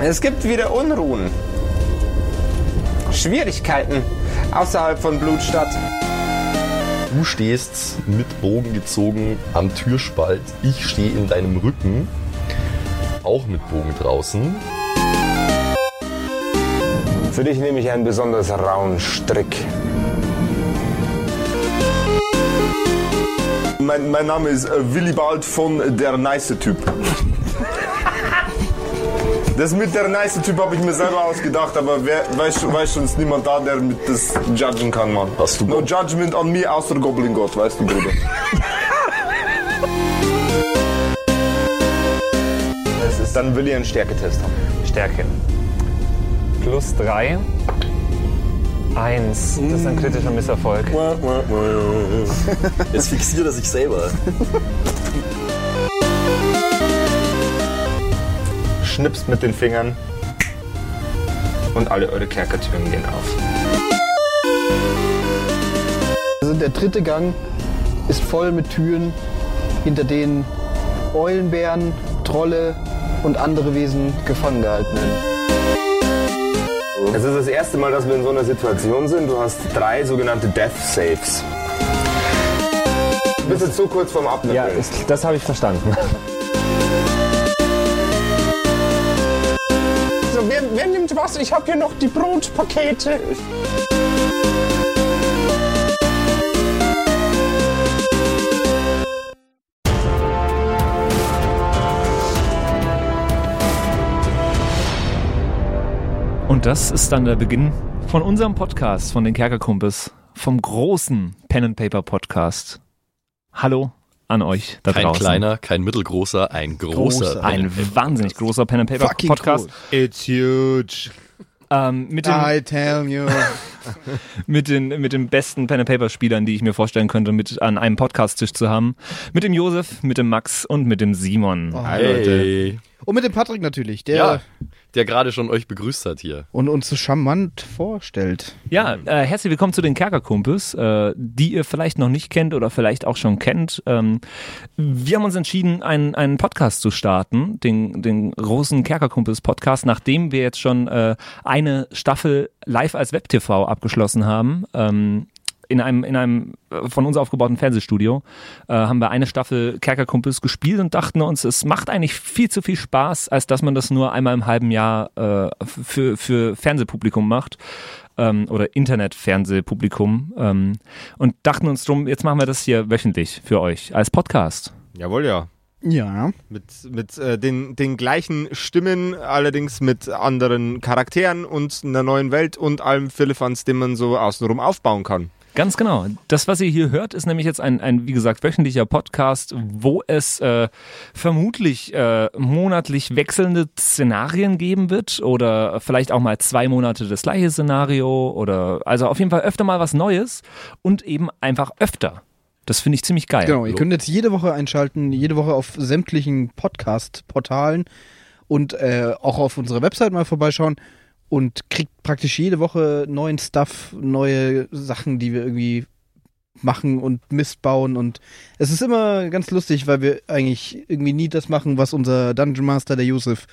Es gibt wieder Unruhen. Schwierigkeiten außerhalb von Blutstadt. Du stehst mit Bogen gezogen am Türspalt. Ich stehe in deinem Rücken, auch mit Bogen draußen. Für dich nehme ich einen besonders rauen Strick. Mein, mein Name ist äh, Willibald von der Nice Typ. Das mit der Nice Typ habe ich mir selber ausgedacht, aber wer, weiß, schon- weiß schon, ist niemand da, der mit das judgen kann, Mann. Hast du No judgment an mir, außer Goblin Gott, weißt du, Bruder. Es ist dann will ich einen Stärketest haben. Stärke. Plus 3. 1. Das ist ein kritischer Misserfolg. Jetzt fixiert er sich selber. Schnipst mit den Fingern und alle eure Kerkertüren gehen auf. Also der dritte Gang ist voll mit Türen, hinter denen Eulenbären, Trolle und andere Wesen gefangen gehalten werden. Es ist das erste Mal, dass wir in so einer Situation sind. Du hast drei sogenannte Death Saves. Du bist jetzt so kurz vorm Abnippeln. Ja, das habe ich verstanden. Nimmt was? Ich habe hier noch die Brotpakete. Und das ist dann der Beginn von unserem Podcast, von den Kerkerkumpels, vom großen Pen and Paper Podcast. Hallo an euch da Kein draußen. kleiner, kein mittelgroßer, ein großer. Großer. Ein wahnsinnig großer Pen and Paper Fucking Podcast. It's huge. Ähm, mit, den, I tell you. mit, den, mit den besten Pen and Paper Spielern, die ich mir vorstellen könnte, mit an einem Podcast-Tisch zu haben. Mit dem Josef, mit dem Max und mit dem Simon. Oh, Hey. Und mit dem Patrick natürlich, der Ja, der gerade schon euch begrüßt hat hier. und uns so charmant vorstellt. Ja, äh, herzlich willkommen zu den Kerkerkumpels, äh, die ihr vielleicht noch nicht kennt oder vielleicht auch schon kennt. Ähm, wir haben uns entschieden, einen, einen Podcast zu starten, den, den großen Kerkerkumpels-Podcast, nachdem wir jetzt schon äh, eine Staffel live als Web-TV abgeschlossen haben. Ähm, in einem, in einem äh, von uns aufgebauten Fernsehstudio äh, haben wir eine Staffel Kerkerkumpels gespielt und dachten uns, es macht eigentlich viel zu viel Spaß, als dass man das nur einmal im halben Jahr äh, für, für Fernsehpublikum macht ähm, oder Internetfernsehpublikum ähm, und dachten uns drum, jetzt machen wir das hier wöchentlich für euch als Podcast. Jawohl, ja. Ja. Mit, mit äh, den, den gleichen Stimmen, allerdings mit anderen Charakteren und einer neuen Welt und allem Philippans, den man so außenrum aufbauen kann. Ganz genau. Das, was ihr hier hört, ist nämlich jetzt ein, ein wie gesagt, wöchentlicher Podcast, wo es äh, vermutlich äh, monatlich wechselnde Szenarien geben wird oder vielleicht auch mal zwei Monate das gleiche Szenario oder also auf jeden Fall öfter mal was Neues und eben einfach öfter. Das finde ich ziemlich geil. Genau, ihr könnt jetzt jede Woche einschalten, jede Woche auf sämtlichen Podcast-Portalen und äh, auch auf unserer Website mal vorbeischauen und kriegt praktisch jede Woche neuen Stuff, neue Sachen, die wir irgendwie machen und Mist bauen und es ist immer ganz lustig, weil wir eigentlich irgendwie nie das machen, was unser Dungeon Master, der Yusuf,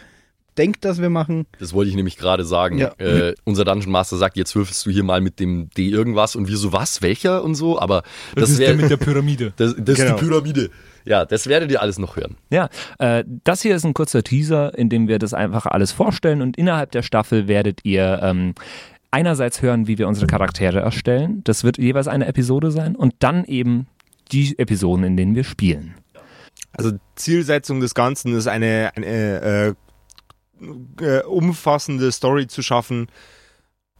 denkt, dass wir machen. Das wollte ich nämlich gerade sagen. Ja. Äh, unser Dungeon Master sagt, jetzt würfelst du hier mal mit dem D irgendwas und wir so, was, welcher und so, aber das, wäre der Pyramide. das, das Genau. ist die Pyramide. Ja, das werdet ihr alles noch hören. Ja, äh, das hier ist ein kurzer Teaser, in dem wir das einfach alles vorstellen und innerhalb der Staffel werdet ihr ähm, einerseits hören, wie wir unsere Charaktere erstellen. Das wird jeweils eine Episode sein und dann eben die Episoden, in denen wir spielen. Also Zielsetzung des Ganzen ist eine, eine äh, äh, umfassende Story zu schaffen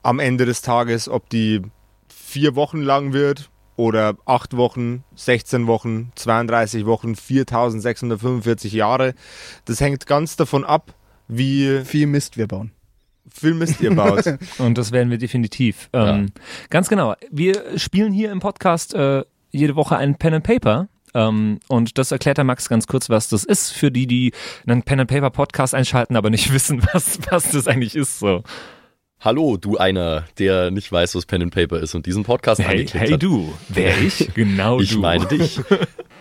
am Ende des Tages, ob die vier Wochen lang wird oder acht Wochen, 16 Wochen, 32 Wochen, 4645 Jahre. Das hängt ganz davon ab, wie Viel Mist wir bauen. viel Mist ihr baut. Und das werden wir definitiv. Ähm, Ganz genau. Wir spielen hier im Podcast äh, jede Woche ein Pen and Paper. Ähm, und das erklärt der Max ganz kurz, was das ist, für die, die einen Pen and Paper Podcast einschalten, aber nicht wissen, was, was das eigentlich ist. So. Hallo, du einer, der nicht weiß, was Pen and Paper ist und diesen Podcast Hey, angeklickt hey hat. du, wer ich? Genau Ich du. meine dich.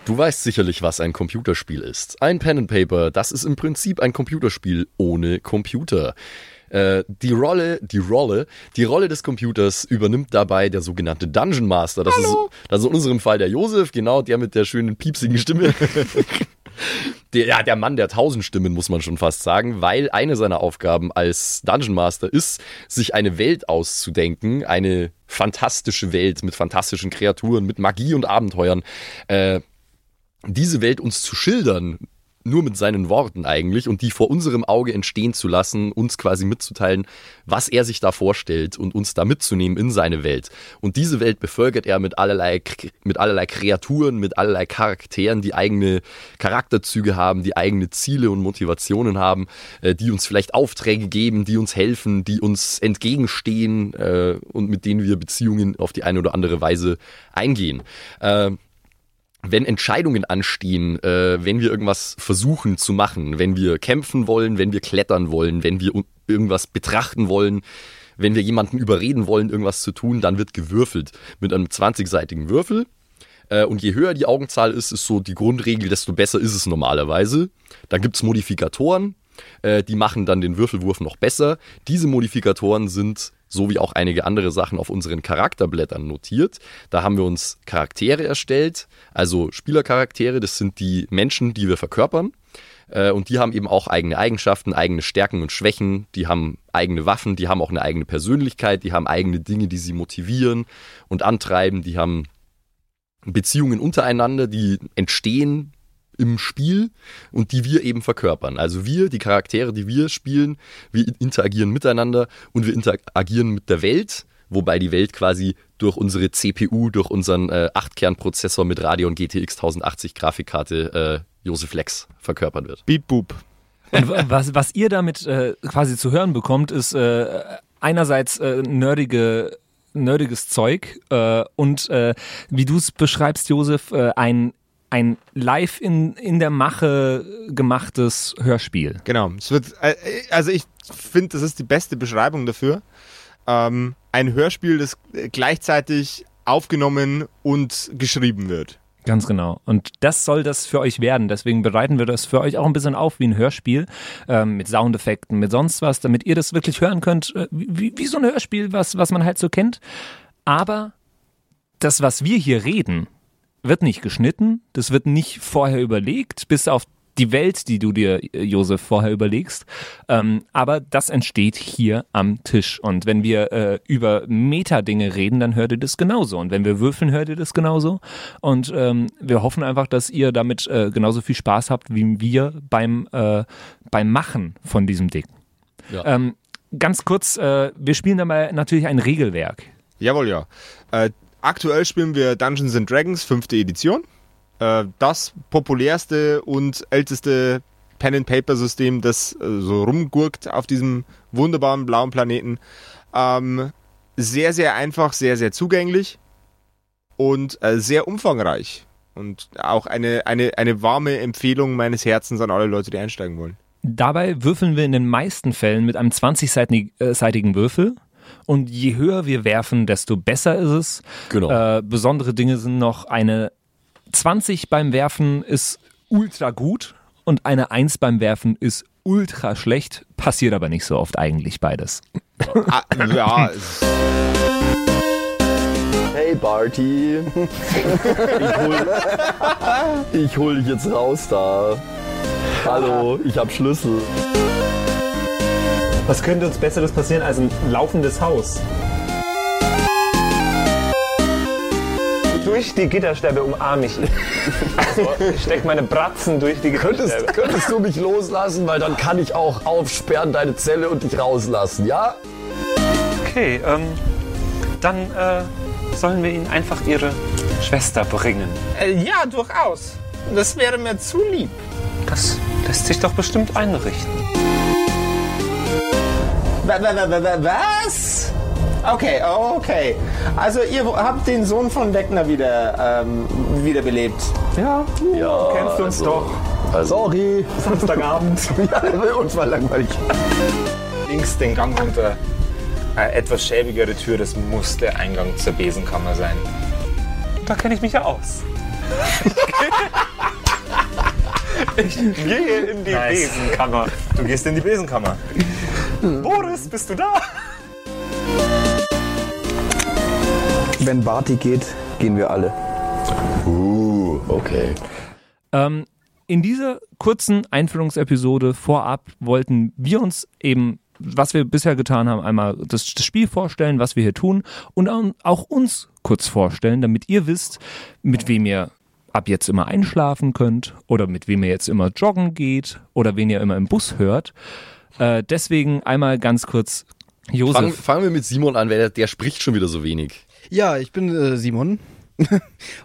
Du weißt sicherlich, was ein Computerspiel ist. Ein Pen and Paper, das ist im Prinzip ein Computerspiel ohne Computer. Äh, die Rolle, die Rolle, die Rolle des Computers übernimmt dabei der sogenannte Dungeon Master. Das, ist, das ist in unserem Fall der Josef, genau, der mit der schönen piepsigen Stimme. Der, ja, der Mann der tausend Stimmen, muss man schon fast sagen, weil eine seiner Aufgaben als Dungeon Master ist, sich eine Welt auszudenken, eine fantastische Welt mit fantastischen Kreaturen, mit Magie und Abenteuern, äh, diese Welt uns zu schildern, nur mit seinen Worten eigentlich und die vor unserem Auge entstehen zu lassen, uns quasi mitzuteilen, was er sich da vorstellt und uns da mitzunehmen in seine Welt. Und diese Welt bevölkert er mit allerlei, mit allerlei Kreaturen, mit allerlei Charakteren, die eigene Charakterzüge haben, die eigene Ziele und Motivationen haben, äh, die uns vielleicht Aufträge geben, die uns helfen, die uns entgegenstehen äh, und mit denen wir Beziehungen auf die eine oder andere Weise eingehen. Äh, wenn Entscheidungen anstehen, äh, wenn wir irgendwas versuchen zu machen, wenn wir kämpfen wollen, wenn wir klettern wollen, wenn wir irgendwas betrachten wollen, wenn wir jemanden überreden wollen, irgendwas zu tun, dann wird gewürfelt mit einem 20-seitigen Würfel. Äh, und je höher die Augenzahl ist, ist so die Grundregel, desto besser ist es normalerweise. Dann gibt's Modifikatoren, äh, die machen dann den Würfelwurf noch besser. Diese Modifikatoren sind, so wie auch einige andere Sachen, auf unseren Charakterblättern notiert. Da haben wir uns Charaktere erstellt, also Spielercharaktere, das sind die Menschen, die wir verkörpern. Äh, Und die haben eben auch eigene Eigenschaften, eigene Stärken und Schwächen, die haben eigene Waffen, die haben auch eine eigene Persönlichkeit, die haben eigene Dinge, die sie motivieren und antreiben, die haben Beziehungen untereinander, die entstehen im Spiel und die wir eben verkörpern. Also wir, die Charaktere, die wir spielen, wir interagieren miteinander und wir interagieren mit der Welt, wobei die Welt quasi durch unsere CPU, durch unseren äh, 8-Kern-Prozessor mit Radeon GTX 1080 Grafikkarte äh, Josef Lex verkörpert wird. Beep boop. Und wa- was, was ihr damit äh, quasi zu hören bekommt, ist äh, einerseits äh, nerdige, nerdiges Zeug äh, und äh, wie du es beschreibst, Josef, äh, ein, ein live in, in der Mache gemachtes Hörspiel. Genau. Es wird, äh, also ich finde, das ist die beste Beschreibung dafür. Ähm, ein Hörspiel, das gleichzeitig aufgenommen und geschrieben wird. Ganz genau. Und das soll das für euch werden. Deswegen bereiten wir das für euch auch ein bisschen auf wie ein Hörspiel ähm, mit Soundeffekten, mit sonst was, damit ihr das wirklich hören könnt, äh, wie, wie so ein Hörspiel, was, was man halt so kennt. Aber das, was wir hier reden, wird nicht geschnitten, das wird nicht vorher überlegt, bis auf die Welt, die du dir, äh, Josef, vorher überlegst. Ähm, aber das entsteht hier am Tisch. Und wenn wir äh, über Metadinge reden, dann hört ihr das genauso. Und wenn wir würfeln, hört ihr das genauso. Und ähm, wir hoffen einfach, dass ihr damit äh, genauso viel Spaß habt, wie wir beim, äh, beim Machen von diesem Ding. Ja. Ähm, ganz kurz, äh, wir spielen dabei natürlich ein Regelwerk. Jawohl, ja. Aktuell spielen wir Dungeons and Dragons, fünfte Edition. Äh, das populärste und älteste Pen-and-Paper-System, das äh, so rumgurkt auf diesem wunderbaren blauen Planeten. Ähm, sehr, sehr einfach, sehr, sehr zugänglich und äh, sehr umfangreich. Und auch eine, eine, eine warme Empfehlung meines Herzens an alle Leute, die einsteigen wollen. Dabei würfeln wir in den meisten Fällen mit einem 20-seitigen Würfel. Und je höher wir werfen, desto besser ist es. Genau. Äh, besondere Dinge sind noch eine 20 beim Werfen ist ultra gut und eine 1 beim Werfen ist ultra schlecht. Passiert aber nicht so oft eigentlich beides. Ah, ja, Hey Barty, ich hol, ich hol dich jetzt raus da. Hallo, ich hab Schlüssel. Was könnte uns Besseres passieren als ein laufendes Haus? Durch die Gitterstäbe umarme ich ihn. Also, ich steck meine Bratzen durch die Könntest, Gitterstäbe. könntest du mich loslassen, weil dann kann ich auch aufsperren deine Zelle und dich rauslassen, ja? Okay, ähm, dann äh, sollen wir ihnen einfach ihre Schwester bringen. Äh, ja, durchaus. Das wäre mir zu lieb. Das lässt sich doch bestimmt einrichten. Was? Okay, oh, okay. Also ihr habt den Sohn von Wegner wieder ähm, wiederbelebt. Ja, Ja. kennst du uns doch. Also, Sorry. Samstagabend. Ja, uns war langweilig. Links den Gang runter. Eine etwas schäbigere Tür, das muss der Eingang zur Besenkammer sein. Da kenne ich mich ja aus. ich gehe in die Nice. Besenkammer. Du gehst in die Besenkammer. Boris, bist du da? Wenn Barty geht, gehen wir alle. Uh, okay. Ähm, in dieser kurzen Einführungsepisode vorab wollten wir uns eben, was wir bisher getan haben, einmal das, das Spiel vorstellen, was wir hier tun und au- auch uns kurz vorstellen, damit ihr wisst, mit wem ihr ab jetzt immer einschlafen könnt oder mit wem ihr jetzt immer joggen geht oder wen ihr immer im Bus hört. Äh, deswegen einmal ganz kurz, Josef. Fangen, fangen wir mit Simon an, weil der, der spricht schon wieder so wenig. Ja, ich bin äh, Simon.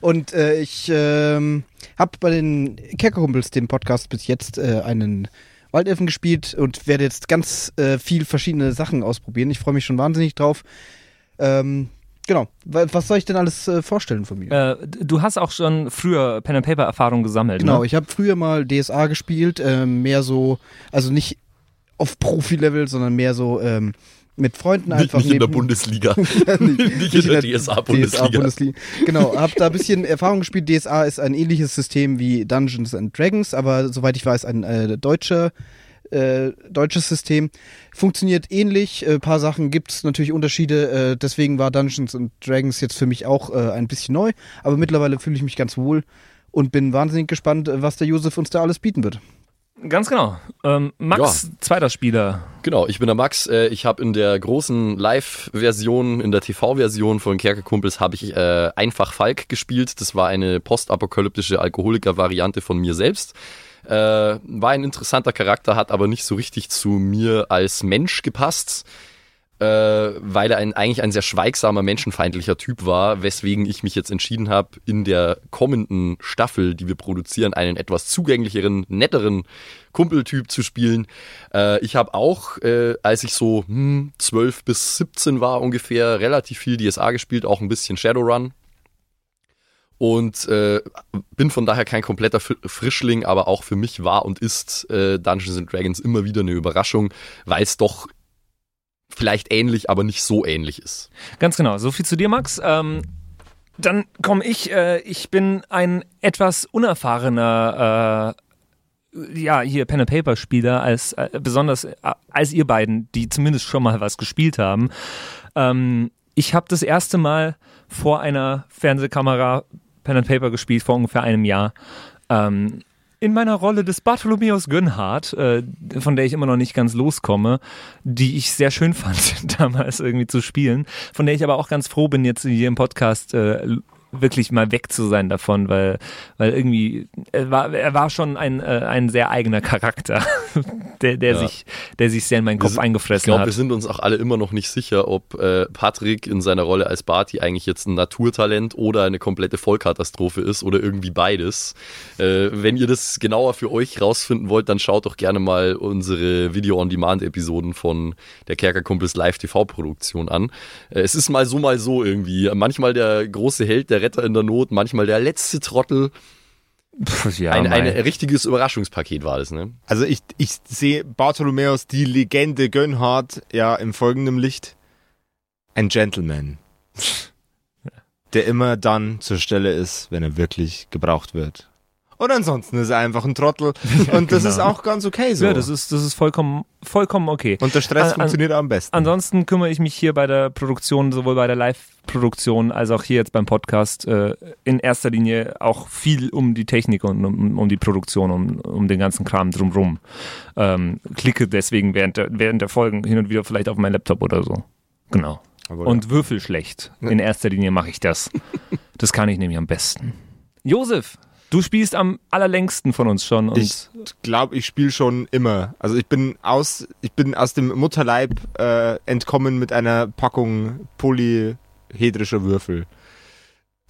und äh, ich ähm, habe bei den Kerkerkumpels, dem Podcast, bis jetzt äh, einen Waldelfen gespielt und werde jetzt ganz äh, viel verschiedene Sachen ausprobieren. Ich freue mich schon wahnsinnig drauf. Ähm, genau. Wa- Was soll ich denn alles äh, vorstellen von mir? Äh, du hast auch schon früher Pen and Paper Erfahrung gesammelt, Genau, ne? ich habe früher mal DSA gespielt, ähm, mehr so, also nicht auf Profi-Level, sondern mehr so ähm, mit Freunden Nicht, einfach nicht in der neben- Bundesliga. nicht, nicht in der DSA-Bundesliga. DSA-Bundesliga. Genau, hab da ein bisschen Erfahrung gespielt. DSA ist ein ähnliches System wie Dungeons and Dragons, aber soweit ich weiß, ein äh, deutscher äh, deutsches System. Funktioniert ähnlich. Ein äh, paar Sachen gibt es natürlich Unterschiede. Äh, deswegen war Dungeons and Dragons jetzt für mich auch äh, ein bisschen neu. Aber mittlerweile fühle ich mich ganz wohl und bin wahnsinnig gespannt, was der Josef uns da alles bieten wird. Ganz genau. Ähm, Max, zweiter Spieler. Genau, ich bin der Max. Äh, Ich habe in der großen Live-Version, in der TV-Version von Kerkerkumpels, habe ich äh, einfach Falk gespielt. Das war eine postapokalyptische Alkoholiker-Variante von mir selbst. Äh, war ein interessanter Charakter, hat aber nicht so richtig zu mir als Mensch gepasst, äh, weil er ein, eigentlich ein sehr schweigsamer, menschenfeindlicher Typ war, weswegen ich mich jetzt entschieden habe, in der kommenden Staffel, die wir produzieren, einen etwas zugänglicheren, netteren Kumpeltyp zu spielen. Äh, ich habe auch, äh, als ich so hm, 12 bis 17 war ungefähr, relativ viel DSA gespielt, auch ein bisschen Shadowrun. Und äh, bin von daher kein kompletter Fr- Frischling, aber auch für mich war und ist äh, Dungeons and Dragons immer wieder eine Überraschung, weil es doch vielleicht ähnlich, aber nicht so ähnlich ist. Ganz genau. So viel zu dir, Max. Ähm, dann komme ich. Äh, ich bin ein etwas unerfahrener, äh, ja, hier Pen and Paper Spieler als äh, besonders äh, als ihr beiden, die zumindest schon mal was gespielt haben. Ähm, ich habe das erste Mal vor einer Fernsehkamera Pen and Paper gespielt vor ungefähr einem Jahr. Ähm, in meiner Rolle des Bartholomäus Gönnhardt, äh, von der ich immer noch nicht ganz loskomme, die ich sehr schön fand, damals irgendwie zu spielen, von der ich aber auch ganz froh bin, jetzt hier im Podcast äh, wirklich mal weg zu sein davon, weil, weil irgendwie, er war, er war schon ein, äh, ein sehr eigener Charakter, der, der, Ja. sich, der sich sehr in meinen Kopf Wir sind- Ich eingefressen glaube, wir hat. sind uns auch alle immer noch nicht sicher, ob äh, Patrick in seiner Rolle als Barty eigentlich jetzt ein Naturtalent oder eine komplette Vollkatastrophe ist oder irgendwie beides. Äh, wenn ihr das genauer für euch rausfinden wollt, dann schaut doch gerne mal unsere Video-on-Demand-Episoden von der Kerkerkumpels Live-TV-Produktion an. Äh, es ist mal so, mal so irgendwie. Manchmal der große Held, der Retter in der Not, manchmal der letzte Trottel. Pff, ja, ein, ein richtiges Überraschungspaket war das, ne? Also ich, ich sehe Bartholomäus, die Legende Gönnhardt, ja im folgenden Licht. Ein Gentleman. Der immer dann zur Stelle ist, wenn er wirklich gebraucht wird. Und ansonsten ist er einfach ein Trottel. Und das genau. ist auch ganz okay so. ja, das ist, das ist vollkommen, vollkommen okay. Und der Stress An- funktioniert am besten. Ansonsten kümmere ich mich hier bei der Produktion, sowohl bei der Live-Produktion als auch hier jetzt beim Podcast, äh, in erster Linie auch viel um die Technik und um, um die Produktion, um, um den ganzen Kram drumrum. Ähm, klicke deswegen während der, während der Folgen hin und wieder vielleicht auf meinen Laptop oder so. Genau. Aber Und würfel schlecht. In erster Linie mache ich das. Das kann ich nämlich am besten. Josef, du spielst am allerlängsten von uns schon. Ich glaube, ich spiele schon immer. Also ich bin aus, ich bin aus dem Mutterleib äh, entkommen mit einer Packung polyhedrischer Würfel.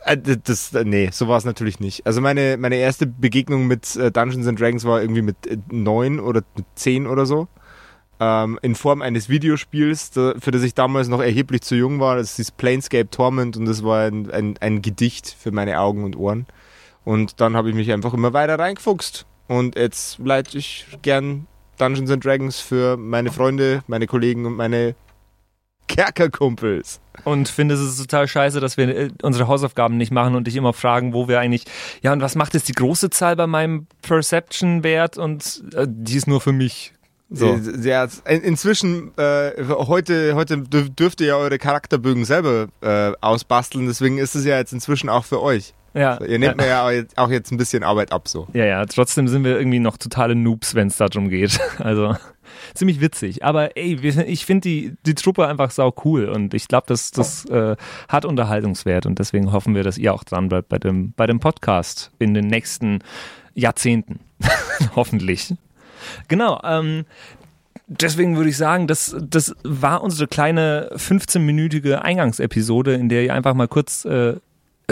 Äh, Das, äh, nee, so war es natürlich nicht. Also meine, meine erste Begegnung mit äh, Dungeons and Dragons war irgendwie mit äh, neun oder mit zehn oder so. Ähm, in Form eines Videospiels, für das ich damals noch erheblich zu jung war. Das ist Planescape Torment und das war ein, ein, ein Gedicht für meine Augen und Ohren. Und dann habe ich mich einfach immer weiter reingefuchst. Und jetzt leite ich gern Dungeons and Dragons für meine Freunde, meine Kollegen und meine Kerkerkumpels. und finde es total scheiße, dass wir äh, unsere Hausaufgaben nicht machen und dich immer fragen, wo wir eigentlich, ja, und was macht jetzt die große Zahl bei meinem Perception-Wert und äh, die ist nur für mich. So. Äh, Ja, in- inzwischen, äh, heute, heute dürf- dürft ihr ja eure Charakterbögen selber äh, ausbasteln, deswegen ist es ja jetzt inzwischen auch für euch. Ja, Ihr nehmt mir ja auch jetzt- ein bisschen Arbeit ab so. ja, ja, trotzdem sind wir irgendwie noch totale Noobs, wenn es darum geht. Also ziemlich witzig. Aber ey, ich finde die, die Truppe einfach sau cool und ich glaube, das, das äh, hat Unterhaltungswert und deswegen hoffen wir, dass ihr auch dran bleibt bei dem, bei dem Podcast in den nächsten Jahrzehnten. Hoffentlich. Genau. Ähm, deswegen würde ich sagen, das, das war unsere kleine 15-minütige Eingangsepisode, in der ihr einfach mal kurz äh,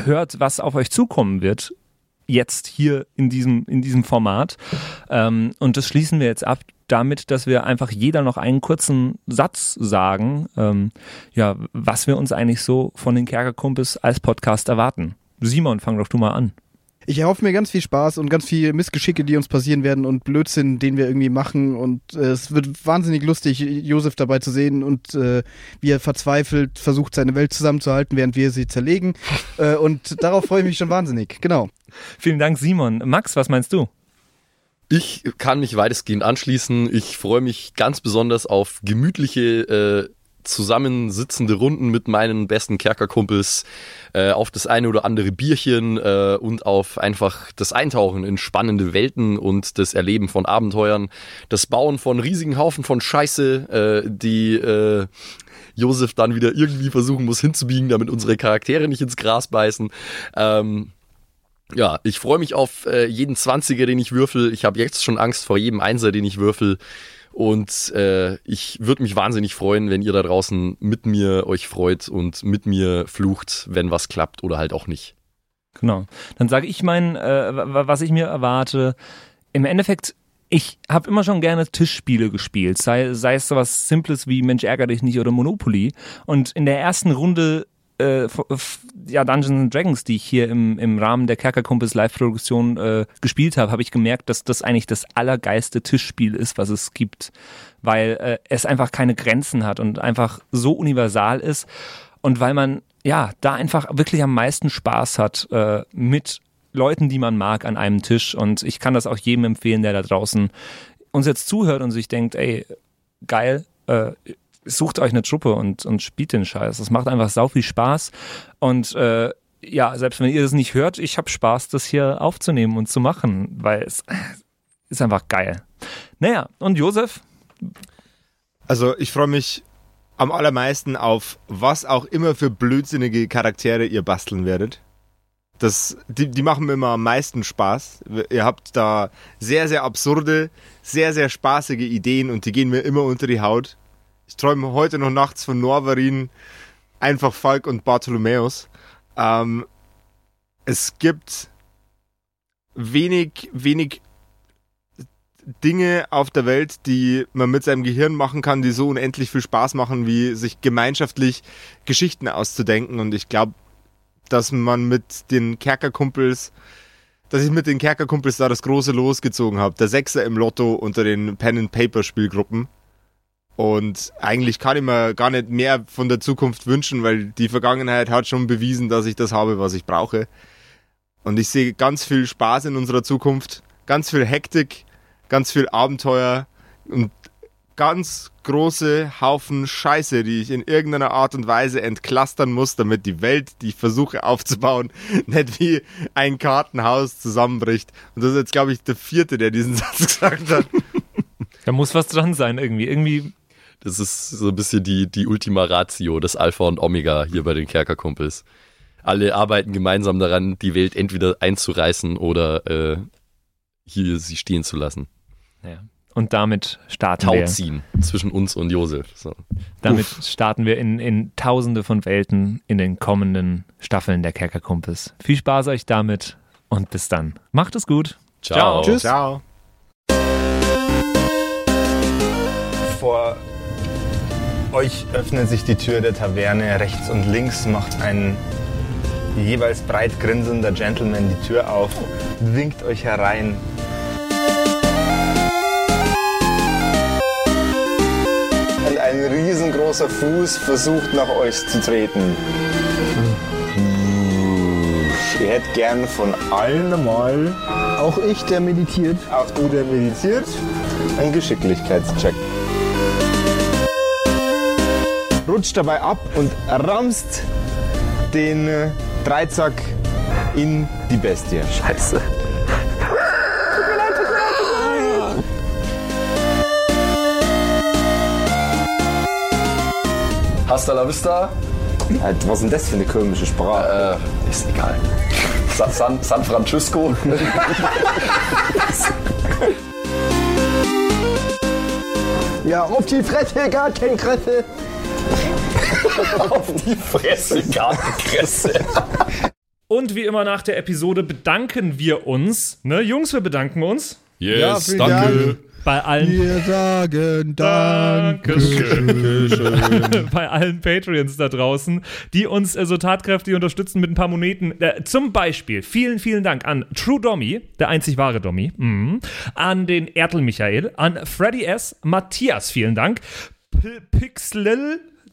hört, was auf euch zukommen wird. Jetzt hier in diesem, in diesem Format. Ähm, und das schließen wir jetzt ab damit, dass wir einfach jeder noch einen kurzen Satz sagen, ähm, ja, was wir uns eigentlich so von den Kerkerkumpels als Podcast erwarten. Simon, fang doch du mal an. Ich erhoffe mir ganz viel Spaß und ganz viel Missgeschicke, die uns passieren werden und Blödsinn, den wir irgendwie machen. Und äh, es wird wahnsinnig lustig, Josef dabei zu sehen und äh, wie er verzweifelt versucht, seine Welt zusammenzuhalten, während wir sie zerlegen. äh, und darauf freue ich mich schon wahnsinnig. Genau. Vielen Dank, Simon. Max, was meinst du? Ich kann mich weitestgehend anschließen. Ich freue mich ganz besonders auf gemütliche, äh, zusammensitzende Runden mit meinen besten Kerkerkumpels, äh, auf das eine oder andere Bierchen äh, und auf einfach das Eintauchen in spannende Welten und das Erleben von Abenteuern, das Bauen von riesigen Haufen von Scheiße, äh, die äh, Josef dann wieder irgendwie versuchen muss hinzubiegen, damit unsere Charaktere nicht ins Gras beißen. Ähm, ja, ich freue mich auf äh, jeden 20er, den ich würfel. Ich habe jetzt schon Angst vor jedem Einser, den ich würfel. Und äh, ich würde mich wahnsinnig freuen, wenn ihr da draußen mit mir euch freut und mit mir flucht, wenn was klappt oder halt auch nicht. Genau. Dann sage ich mein, äh, wa- was ich mir erwarte. Im Endeffekt, ich habe immer schon gerne Tischspiele gespielt, sei, sei es sowas Simples wie Mensch ärger dich nicht oder Monopoly. Und in der ersten Runde äh, ja, Dungeons and Dragons, die ich hier im, im Rahmen der Kerkerkumpels Live-Produktion äh, gespielt habe, habe ich gemerkt, dass das eigentlich das allergeilste Tischspiel ist, was es gibt, weil äh, es einfach keine Grenzen hat und einfach so universal ist und weil man ja da einfach wirklich am meisten Spaß hat äh, mit Leuten, die man mag an einem Tisch und ich kann das auch jedem empfehlen, der da draußen uns jetzt zuhört und sich denkt, ey, geil, äh, sucht euch eine Truppe und, und spielt den Scheiß. Das macht einfach sau viel Spaß. Und äh, ja, selbst wenn ihr das nicht hört, ich habe Spaß, das hier aufzunehmen und zu machen, weil es ist einfach geil. Naja, und Josef? Also ich freue mich am allermeisten auf was auch immer für blödsinnige Charaktere ihr basteln werdet. Das, die, die machen mir immer am meisten Spaß. Ihr habt da sehr, sehr absurde, sehr, sehr spaßige Ideen und die gehen mir immer unter die Haut. Ich träume heute noch nachts von Norvarin, einfach Falk und Bartholomäus. Ähm, es gibt wenig, wenig Dinge auf der Welt, die man mit seinem Gehirn machen kann, die so unendlich viel Spaß machen, wie sich gemeinschaftlich Geschichten auszudenken. Und ich glaube, dass man mit den Kerkerkumpels, dass ich mit den Kerkerkumpels da das große losgezogen habe. Der Sechser im Lotto unter den Pen-and-Paper-Spielgruppen. Und eigentlich kann ich mir gar nicht mehr von der Zukunft wünschen, weil die Vergangenheit hat schon bewiesen, dass ich das habe, was ich brauche. Und ich sehe ganz viel Spaß in unserer Zukunft, ganz viel Hektik, ganz viel Abenteuer und ganz große Haufen Scheiße, die ich in irgendeiner Art und Weise entklustern muss, damit die Welt, die ich versuche aufzubauen, nicht wie ein Kartenhaus zusammenbricht. Und das ist jetzt, glaube ich, der vierte, der diesen Satz gesagt hat. Da muss was dran sein irgendwie. Irgendwie Das ist so ein bisschen die, die Ultima Ratio, das Alpha und Omega hier bei den Kerkerkumpels. Alle arbeiten gemeinsam daran, die Welt entweder einzureißen oder äh, hier sie stehen zu lassen. Ja. Und damit starten Tau wir. ziehen zwischen uns und Josef. So. Damit starten wir in, in tausende von Welten in den kommenden Staffeln der Kerkerkumpels. Viel Spaß euch damit und bis dann. Macht es gut. Ciao. Tschüss. Ciao. Vor euch öffnet sich die Tür der Taverne. Rechts und links macht ein jeweils breit grinsender Gentleman die Tür auf, winkt euch herein. Und ein riesengroßer großer Fuß versucht nach euch zu treten. Ihr hättet gern von allen mal, Auch ich, der meditiert. auch du, der meditiert, einen Geschicklichkeitscheck. Rutscht dabei ab und ramst den äh, Dreizack in die Bestie. Scheiße. Hasta la vista. Was ist denn das für eine komische Sprache? Äh, ist egal. Sa San, San Francisco. Ja, auf die Fresse, gar keine Kresse. Auf die Fresse, Gartenkresse. Und wie immer nach der Episode bedanken wir uns. Ne, Jungs, wir bedanken uns. Ja, vielen Dank. Bei allen Wir sagen Dankeschön. bei allen Patreons da draußen, die uns äh, so tatkräftig unterstützen mit ein paar Moneten. Äh, zum Beispiel vielen, vielen Dank an True Dommy, der einzig wahre Dommy, mhm. an den Ertel Michael, an Freddy S., Matthias, vielen Dank, P Pixlil,